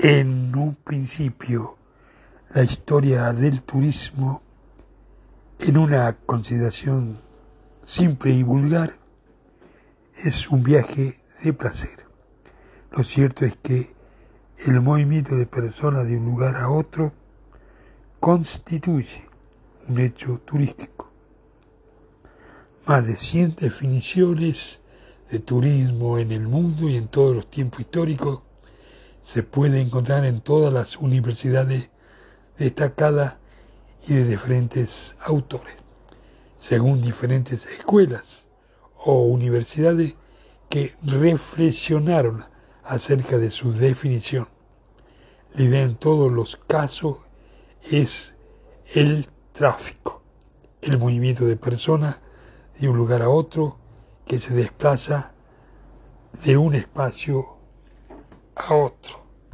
En un principio, la historia del turismo, en una consideración simple y vulgar, es un viaje de placer. Lo cierto es que el movimiento de personas de un lugar a otro constituye un hecho turístico. Más de 100 definiciones de turismo en el mundo y en todos los tiempos históricos se puede encontrar en todas las universidades destacadas y de diferentes autores, según diferentes escuelas o universidades que reflexionaron acerca de su definición. La idea en todos los casos es el tráfico, el movimiento de personas de un lugar a otro que se desplaza de un espacio a otro.